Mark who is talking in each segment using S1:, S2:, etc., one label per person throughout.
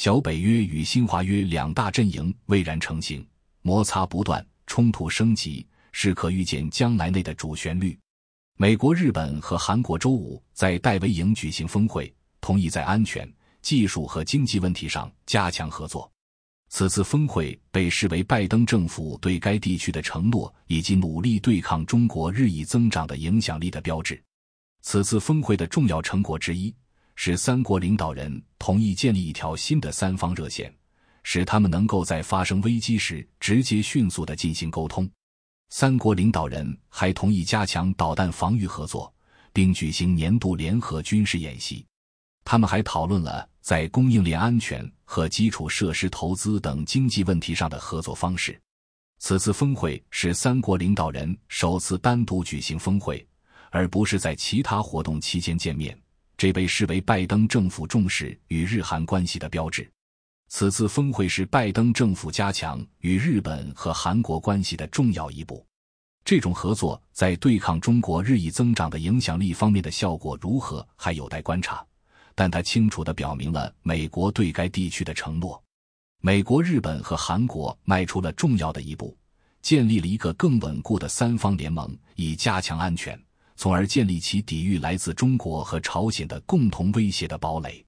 S1: 小北约与新华约两大阵营蔚然成型，摩擦不断，冲突升级，是可预见将来内的主旋律。美国、日本和韩国周五在戴维营举行峰会，同意在安全、技术和经济问题上加强合作。此次峰会被视为拜登政府对该地区的承诺以及努力对抗中国日益增长的影响力的标志。此次峰会的重要成果之一。是三国领导人同意建立一条新的三方热线，使他们能够在发生危机时直接、迅速的进行沟通。三国领导人还同意加强导弹防御合作，并举行年度联合军事演习。他们还讨论了在供应链安全和基础设施投资等经济问题上的合作方式。此次峰会是三国领导人首次单独举行峰会，而不是在其他活动期间见面。这被视为拜登政府重视与日韩关系的标志。此次峰会是拜登政府加强与日本和韩国关系的重要一步。这种合作在对抗中国日益增长的影响力方面的效果如何，还有待观察。但它清楚地表明了美国对该地区的承诺。美国、日本和韩国迈出了重要的一步，建立了一个更稳固的三方联盟，以加强安全。从而建立起抵御来自中国和朝鲜的共同威胁的堡垒。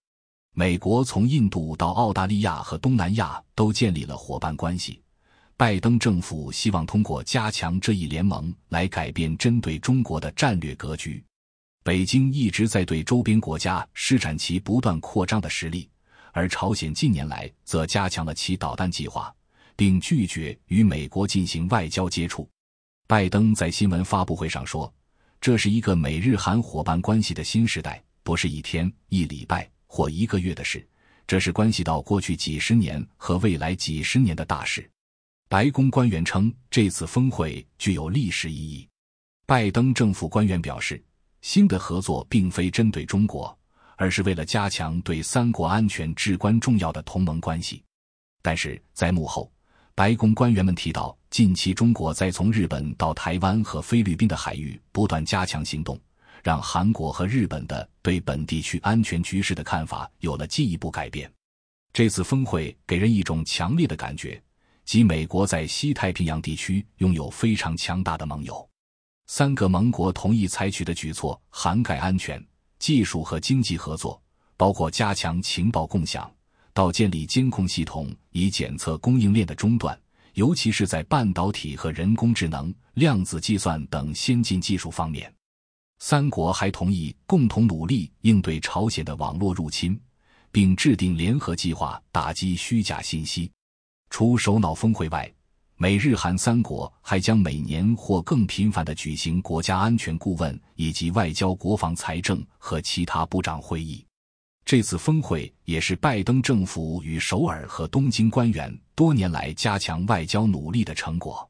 S1: 美国从印度到澳大利亚和东南亚都建立了伙伴关系。拜登政府希望通过加强这一联盟来改变针对中国的战略格局。北京一直在对周边国家施展其不断扩张的实力，而朝鲜近年来则加强了其导弹计划，并拒绝与美国进行外交接触。拜登在新闻发布会上说。这是一个美日韩伙伴关系的新时代，不是一天、一礼拜或一个月的事，这是关系到过去几十年和未来几十年的大事。白宫官员称，这次峰会具有历史意义。拜登政府官员表示，新的合作并非针对中国，而是为了加强对三国安全至关重要的同盟关系。但是在幕后。白宫官员们提到，近期中国在从日本到台湾和菲律宾的海域不断加强行动，让韩国和日本的对本地区安全局势的看法有了进一步改变。这次峰会给人一种强烈的感觉，即美国在西太平洋地区拥有非常强大的盟友。三个盟国同意采取的举措涵盖安全、技术和经济合作，包括加强情报共享。到建立监控系统以检测供应链的中断，尤其是在半导体和人工智能、量子计算等先进技术方面。三国还同意共同努力应对朝鲜的网络入侵，并制定联合计划打击虚假信息。除首脑峰会外，美日韩三国还将每年或更频繁地举行国家安全顾问以及外交、国防、财政和其他部长会议。这次峰会也是拜登政府与首尔和东京官员多年来加强外交努力的成果。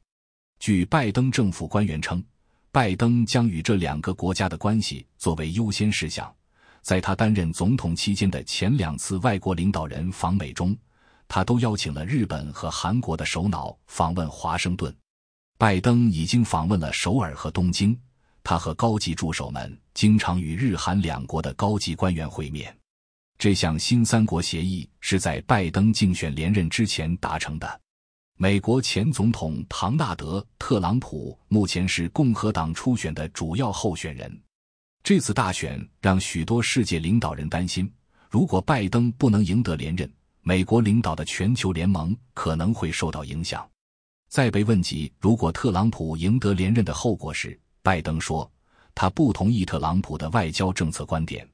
S1: 据拜登政府官员称，拜登将与这两个国家的关系作为优先事项。在他担任总统期间的前两次外国领导人访美中，他都邀请了日本和韩国的首脑访问华盛顿。拜登已经访问了首尔和东京，他和高级助手们经常与日韩两国的高级官员会面。这项新三国协议是在拜登竞选连任之前达成的。美国前总统唐纳德·特朗普目前是共和党初选的主要候选人。这次大选让许多世界领导人担心，如果拜登不能赢得连任，美国领导的全球联盟可能会受到影响。在被问及如果特朗普赢得连任的后果时，拜登说他不同意特朗普的外交政策观点，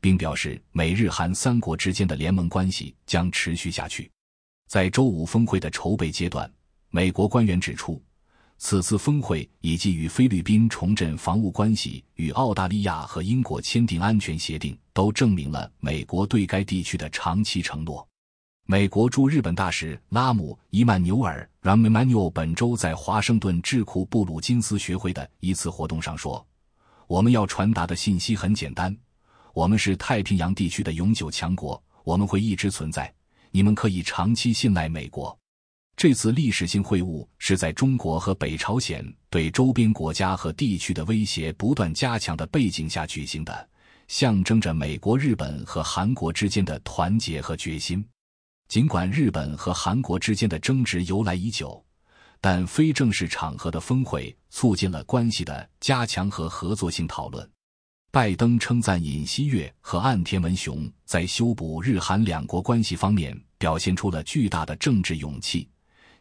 S1: 并表示美日韩三国之间的联盟关系将持续下去。在周五峰会的筹备阶段，美国官员指出。此次峰会以及与菲律宾重振防务关系、与澳大利亚和英国签订安全协定，都证明了美国对该地区的长期承诺。美国驻日本大使拉姆·伊曼纽尔 （Ram Emanuel） 本周在华盛顿智库布鲁金斯学会的一次活动上说：“我们要传达的信息很简单，我们是太平洋地区的永久强国，我们会一直存在。你们可以长期信赖美国。”这次历史性会晤是在中国和北朝鲜对周边国家和地区的威胁不断加强的背景下举行的，象征着美国、日本和韩国之间的团结和决心。尽管日本和韩国之间的争执由来已久，但非正式场合的峰会促进了关系的加强和合作性讨论。拜登称赞尹锡悦和岸田文雄在修补日韩两国关系方面表现出了巨大的政治勇气。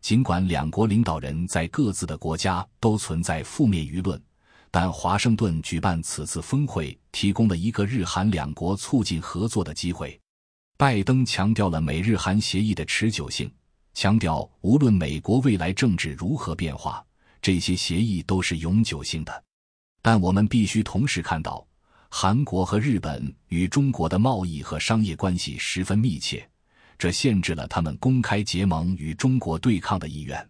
S1: 尽管两国领导人在各自的国家都存在负面舆论，但华盛顿举办此次峰会提供了一个日韩两国促进合作的机会。拜登强调了美日韩协议的持久性，强调无论美国未来政治如何变化，这些协议都是永久性的。但我们必须同时看到，韩国和日本与中国的贸易和商业关系十分密切。这限制了他们公开结盟与中国对抗的意愿。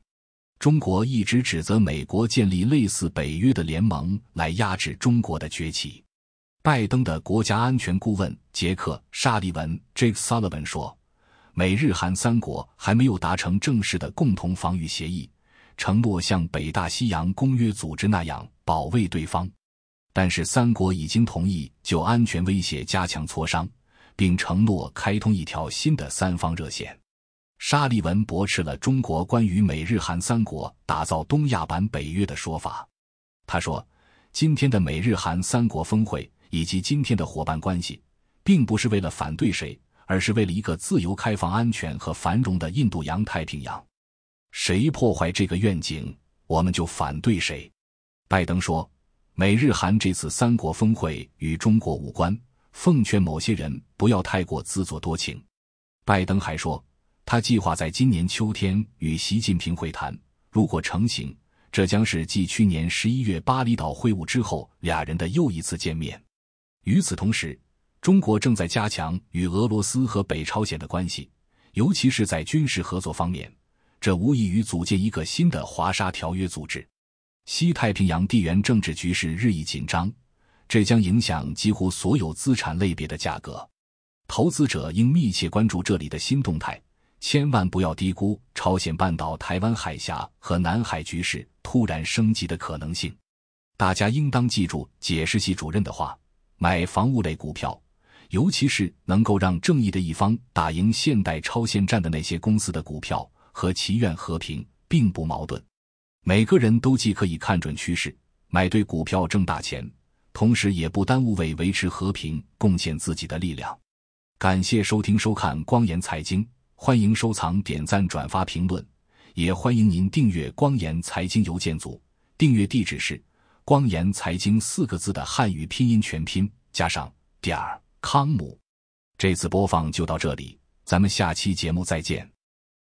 S1: 中国一直指责美国建立类似北约的联盟来压制中国的崛起。拜登的国家安全顾问杰克·沙利文 （Jake Sullivan） 说：“美日韩三国还没有达成正式的共同防御协议，承诺像北大西洋公约组织那样保卫对方，但是三国已经同意就安全威胁加强磋商。”并承诺开通一条新的三方热线。沙利文驳斥了中国关于美日韩三国打造东亚版北约的说法。他说：“今天的美日韩三国峰会以及今天的伙伴关系，并不是为了反对谁，而是为了一个自由、开放、安全和繁荣的印度洋太平洋。谁破坏这个愿景，我们就反对谁。”拜登说：“美日韩这次三国峰会与中国无关。”奉劝某些人不要太过自作多情。拜登还说，他计划在今年秋天与习近平会谈，如果成行，这将是继去年十一月巴厘岛会晤之后俩人的又一次见面。与此同时，中国正在加强与俄罗斯和北朝鲜的关系，尤其是在军事合作方面，这无异于组建一个新的华沙条约组织。西太平洋地缘政治局势日益紧张。这将影响几乎所有资产类别的价格，投资者应密切关注这里的新动态，千万不要低估朝鲜半岛、台湾海峡和南海局势突然升级的可能性。大家应当记住解释系主任的话：买房屋类股票，尤其是能够让正义的一方打赢现代超限战的那些公司的股票，和祈愿和平并不矛盾。每个人都既可以看准趋势，买对股票挣大钱。同时，也不耽误为维持和平贡献自己的力量。感谢收听收看光言财经，欢迎收藏、点赞、转发、评论，也欢迎您订阅光言财经邮件组。订阅地址是“光言财经”四个字的汉语拼音全拼加上点儿康姆。这次播放就到这里，咱们下期节目再见。